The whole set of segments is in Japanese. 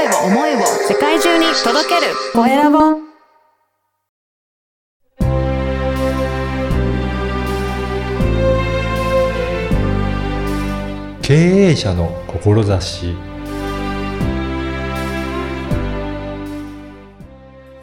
声を思いを世界中に届けるコエラボ経営者の志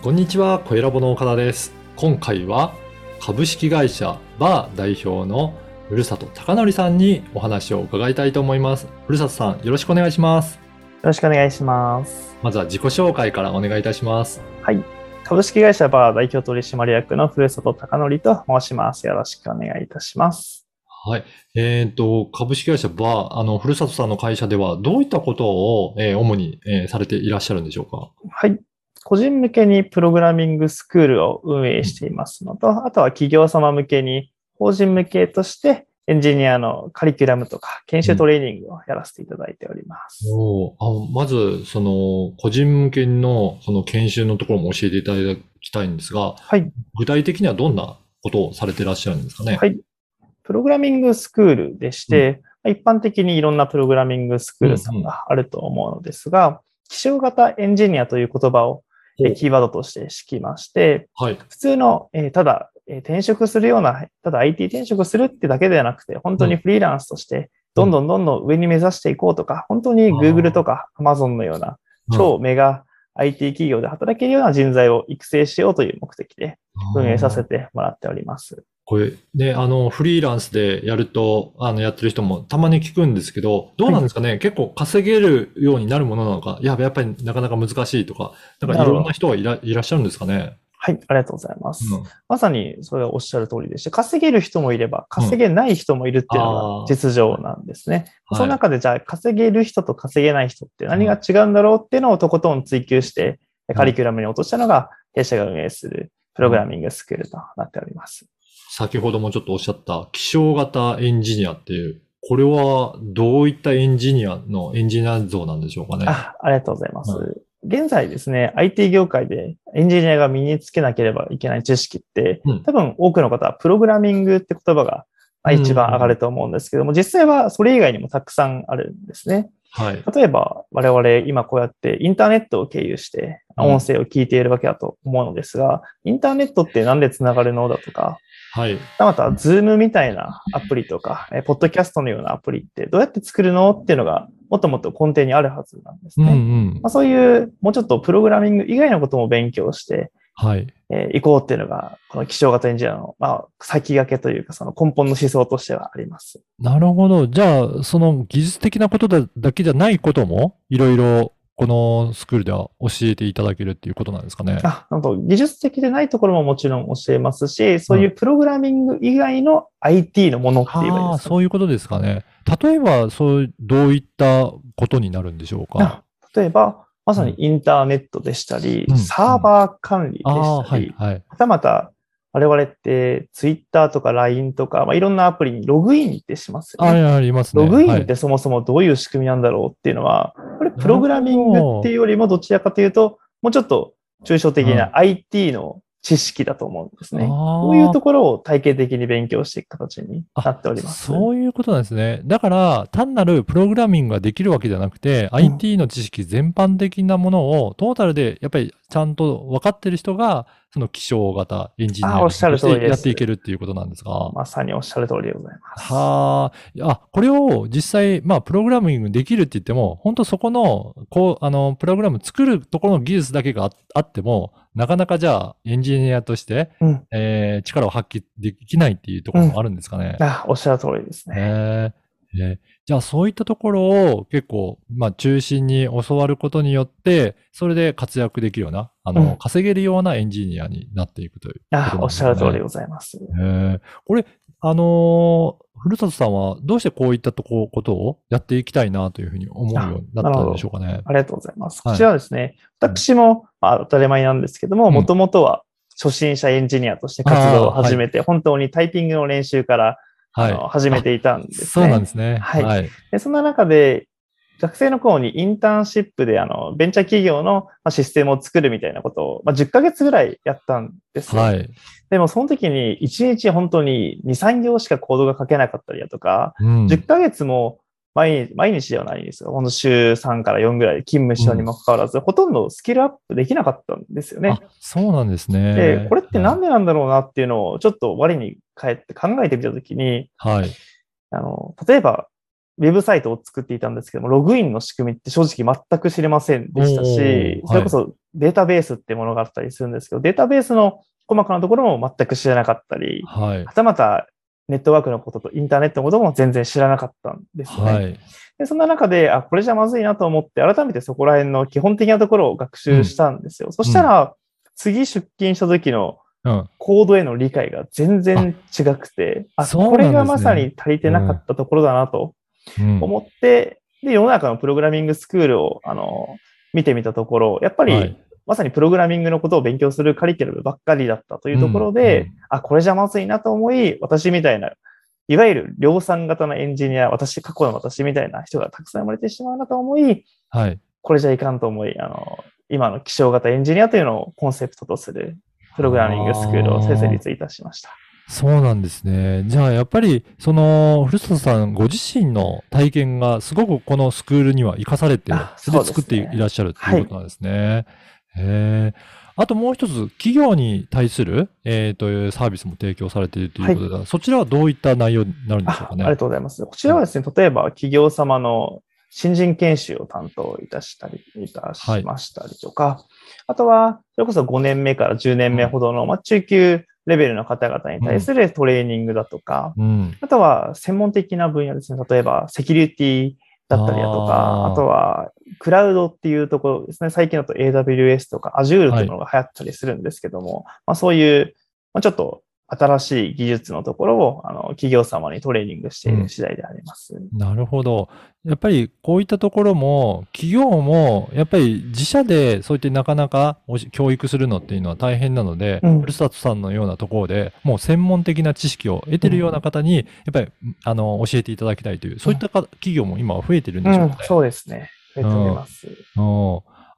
こんにちは、コエラボの岡田です。今回は株式会社バー代表のふるさと高則さんにお話を伺いたいと思います。ふるさとさん、よろしくお願いします。よろしくお願いします。まずは自己紹介からお願いいたします。はい。株式会社バー代表取締役の古里貴則と申します。よろしくお願いいたします。はい。えっ、と、株式会社バー、あの、ふるさとさんの会社ではどういったことを、えー主に、えーされていらっしゃるんでしょうか？はい。個人向けにプログラミングスクールを運営していますのと、あとは企業様向けに法人向けとしてエンジニアのカリキュラムとか研修トレーニングをやらせていただいております。おーあまず、その、個人向けの、その研修のところも教えていただきたいんですが、はい。具体的にはどんなことをされていらっしゃるんですかね？はい。プログラミングスクールでして、一般的にいろんなプログラミングスクールさんがあると思うのですが、気象型エンジニアという言葉をキーワードとして敷きまして、はい。普通の、えーただ、えー転職するような、ただ IT 転職するってだけではなくて、本当にフリーランスとして、どんどんどんどん上に目指していこうとか、本当に Google とか Amazon のような超メガ IT 企業で働けるような人材を育成しようという目的で運営させて。てもらっております。これ、ね、あの、フリーランスでやると、あの、やってる人もたまに聞くんですけど、どうなんですかね、結構稼げるようになるものなのか、いや、やっぱりなかなか難しいとか、なんかいろんな人がいらいらっしゃるんですかね？はい、ありがとうございます。うんまさにそれはおっしゃる通りでして、稼げる人もいれば、稼げない人もいるっていうのが実情なんですね。はいその中で、じゃあ、稼げる人と稼げない人って何が違うんだろうっていうのをとことん追求して、カリキュラムに落としたのが、弊社が運営するプログラミングスクールとなっております。先ほどもちょっとおっしゃった気象型エンジニアっていう、これはどういったエンジニアのエンジニア像なんでしょうかね。あありがとうございます。は現在ですね、IT 業界でエンジニアが身につけなければいけない知識って、うん多分多くの方はプログラミングって言葉がまあ一番上がると思うんですけども、実際はそれ以外にもたくさんあるんですね。はい。例えば我々今こうやってインターネットを経由してうん音声を聞いているわけだと思うのですが、インターネットってなんでつながるのだとか、はい。また、 Zoom みたいなアプリとか、えポッドキャストのようなアプリってどうやって作るのっていうのがもっともっと根底にあるはずなんですね。うんうんま。あ、そういう、もうちょっとプログラミング以外のことも勉強して、はい。えー、いこうっていうのが、この気象型エンジニアの、まあ、先駆けというか、その根本の思想としてはあります。なるほど。じゃあ、その技術的なことだだけじゃないことも、いろいろこのスクールでは教えていただけるっていうことなんですかね？あ、なんと、技術的でないところももちろん教えますし、そういうプログラミング以外の IT のものって言えばいいですか、そういうことですかね。例えば、そう、どういったことになるんでしょうか？あ例えば、まさにインターネットでしたり、うんサーバー管理でしたり、はい、はい。はたまた、我々ってツイッターとか LINE とか、まあ、いろんなアプリにログインってしますよね。あありますね。ログインはいってそもそもどういう仕組みなんだろうっていうのは、これプログラミングっていうよりもどちらかというと、もうちょっと抽象的な IT の知識だと思うんですね。こういうところを体系的に勉強していく形になっております。そういうことなんですね。だから、単なるプログラミングができるわけじゃなくて、IT の知識全般的なものを、トータルでやっぱりちゃんと分かってる人が、その気象型エンジニアとあおっしゃる通りですしてやっていけるっていうことなんですか。まさにおっしゃる通りでございます。はあ。あ、これを実際、まあ、プログラミングできるって言っても、本当そこの、こう、あの、プログラム作るところの技術だけがああっても、なかなかじゃあ、エンジニアとして、うんえー力を発揮できないっていうところもあるんですかね。あおっしゃる通りですね。へええじゃあそういったところを結構、まあ中心に教わることによって、それで活躍できるような、あの、うん。稼げるようなエンジニアになっていくというね、あおっしゃる通りでございます。へえこれ、あのー古里さんはどうしてこういったとこことをやっていきたいなというふうに思うようになったんでしょうかね。ありがとうございます。はい。こちらはですね、私も、まあ、当たり前なんですけども、うんもともとは初心者エンジニアとして活動を始めて、本当にタイピングの練習から、あのは始めていたんでい。すね。そうなんですね。はいはい。でそんな中で、学生の頃にインターンシップであのベンチャー企業のまあシステムを作るみたいなことを、まあ、10ヶ月ぐらいやったんですよ。はい。でもその時に1日本当に2、3行しかコードが書けなかったりだとか、うん10ヶ月も毎日、毎日ではないんですよ。ほんと週3から4ぐらいで勤務したにもかかわらず、ほとんどスキルアップできなかったんですよねあ。、そうなんですね。で、これってなんでなんだろうなっていうのをちょっと我に返って考えてみたときに、はい。あの、例えば、ウェブサイトを作っていたんですけども、ログインの仕組みって正直全く知れませんでしたおしー、それこそデータベースってものがあったりするんですけど、データベースの細かなところも全く知らなかったり、はい。はたまたネットワークのこととインターネットのことも全然知らなかったんですよね。はい。でそんな中で、あ、これじゃまずいなと思って、改めてそこら辺の基本的なところを学習したんですよ。そしたら、次出勤した時のうん。コードへの理解が全然違くて、あそうなんですねこれがまさに足りてなかったところだなとうん思って、で、世の中のプログラミングスクールを、あの、見てみたところ、やっぱり、はいまさにプログラミングのことを勉強するカリキュラムばっかりだったというところで、うんうんあ、これじゃまずいなと思い、私みたいな、いわゆる量産型のエンジニア、私、過去の私みたいな人がたくさん生まれてしまうなと思い、はい。これじゃいかんと思い、あの、今の気象型エンジニアというのをコンセプトとするプログラミングスクールを設立いたしました。そうなんですね。じゃあ、やっぱり、その、古里さんご自身の体験がすごくこのスクールには生かされて、あそれで作っていらっしゃるということなんですね。へえ。あともう一つ、企業に対する、えー、というサービスも提供されているということで、そちらはどういった内容になるんでしょうかね。あありがとうございます。こちらはですね、例えば企業様の新人研修を担当いたしたり、いたしましたりとか、あとは、それこそ5年目から10年目ほどの、まあ、中級レベルの方々に対するトレーニングだとか、うん。あとは専門的な分野ですね。例えば、セキュリティだったりだとか、あとは、クラウドっていうところですね。最近だと AWS とか Azure というのが流行ったりするんですけども、まあそういう、まあ、ちょっと新しい技術のところを、あの、企業様にトレーニングしている次第であります。なるほど。やっぱりこういったところも、企業も、やっぱり自社でそういってなかなか教育するのっていうのは大変なので、うんふるさとさんのようなところで、もう専門的な知識を得てるような方に、やっぱり、あの、教えていただきたいという、そういったか企業も今は増えてるんでしょうかね。、うんそうですね。増えております。うん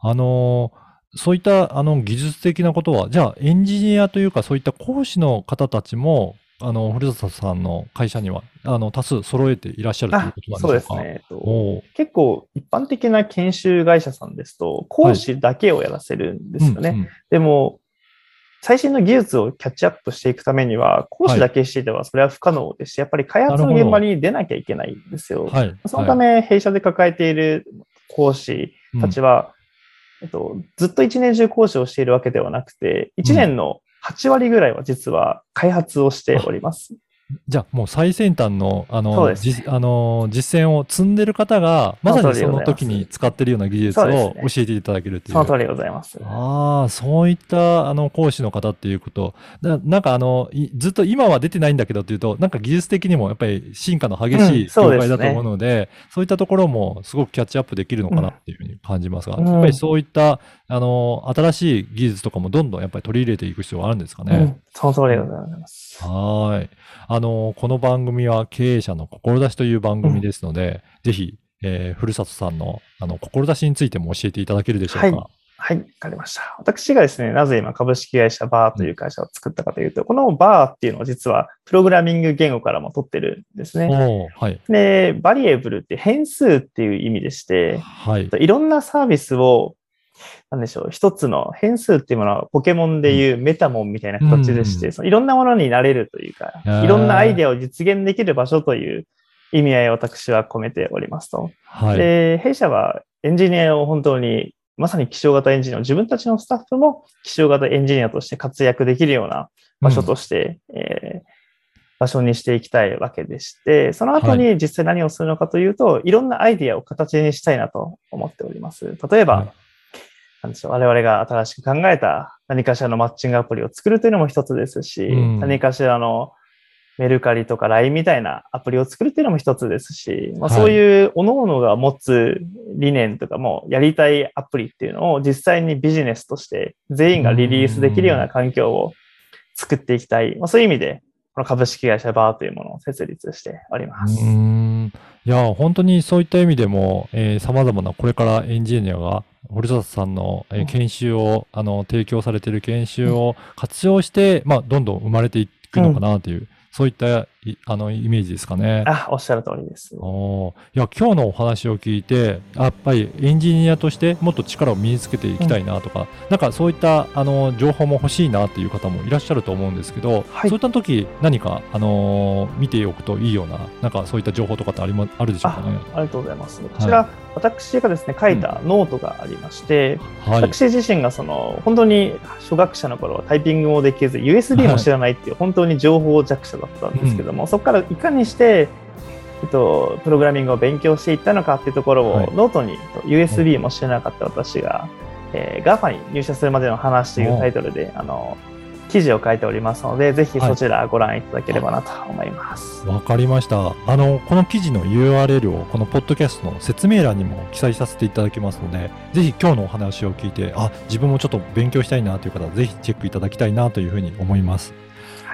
あのーそういったあの技術的なことは、じゃあエンジニアというかそういった講師の方たちも、あの、古里さんの会社には、あの、多数揃えていらっしゃるというあことなんそうでしょうか？ですね。えっと結構一般的な研修会社さんですと、講師だけをやらせるんですよね。うんうんでも、最新の技術をキャッチアップしていくためには、講師だけしていてはそれは不可能ですし、やっぱり開発の現場に出なきゃいけないんですよ。はい。そのため、弊社で抱えている講師はい、たちは、えっと、ずっと一年中講師をしているわけではなくて、一年の8割ぐらいは実は開発をしております。じゃあもう最先端の、あの、じあの、実践を積んでる方が、まさにその時に使ってるような技術を教えていただけるっていう。その通りでございます。ああ、そういった、あの、講師の方っていうこと。ななんかあの、いずっと今は出てないんだけどっていうと、なんか技術的にもやっぱり進化の激しうんい業界だと思うので、そういったところもすごくキャッチアップできるのかなっていうふうに感じますが、うんやっぱりそういった、あの、新しい技術とかもどんどんやっぱり取り入れていく必要があるんですかね？うん、その通りでございます。はーい。あの、この番組は経営者の志という番組ですので、ぜひ、えー、ふるさとさんの、あの、志についても教えていただけるでしょうか？はいはい、わかりました。私がですね、なぜ今株式会社バーという会社を作ったかというと、このバーっていうのは実はプログラミング言語からも取ってるんですね。はい。で、バリエブルって変数っていう意味でして、はい。いろんなサービスを、なんでしょう、一つの変数っていうものはポケモンでいうメタモンみたいな形でして、うんそのいろんなものになれるというかいろんなアイデアを実現できる場所という意味合いを私は込めておりますと。はい。で、弊社はエンジニアを本当に、まさに気象型エンジニアを自分たちのスタッフも気象型エンジニアとして活躍できるような場所として、えー場所にしていきたいわけでして、その後に実際何をするのかというと、い、ろんなアイディアを形にしたいなと思っております。例えば、はいなんでしょう。我々が新しく考えた何かしらのマッチングアプリを作るというのも一つですし、うん。何かしらのメルカリとか LINE みたいなアプリを作るっていうのも一つですし、まあ、はい。そういう各々が持つ理念とかもやりたいアプリっていうのを実際にビジネスとして全員がリリースできるような環境を作っていきたい。まあ、そういう意味で、この株式会社バーというものを設立しております。うーん。いや、本当にそういった意味でも、えー、様々なこれからエンジニアが、堀里さんの、えーうん研修を、あの、提供されている研修を活用して、まあ、どんどん生まれていくのかなという、そういったいあのイメージですかね。あ、おっしゃる通りです。おーいや今日のお話を聞いてやっぱりエンジニアとしてもっと力を身につけていきたいなとか、なんかそういったあの情報も欲しいなっていう方もいらっしゃると思うんですけど、はいそういった時何か、あのー見ておくといいようななんかそういった情報とかってありまあるでしょうかね。ありがとうございます。こちら、私がですね、書いたノートがありまして、はい。私自身がその、本当に初学者の頃はタイピングもできず、USB も知らないっていう、本当に情報弱者だったんですけども、そこからいかにして、えっと、プログラミングを勉強していったのかっていうところを、はいノートにえっと USB も知らなかった私が、えー、GAFA に入社するまでの話というタイトルで、あの、記事を書いておりますので、ぜひそちらご覧いただければなと思います。わかりました。あの、この記事の URL をこのポッドキャストの説明欄にも記載させていただきますので、ぜひ今日のお話を聞いて、あ、自分もちょっと勉強したいなという方は、ぜひチェックいただきたいなというふうに思います。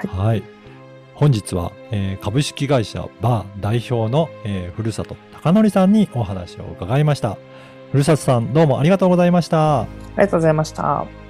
はい本日は、えー株式会社バー代表の、えーふるさと高則さんにお話を伺いました。ふるさとさん、どうもありがとうございました。ありがとうございました。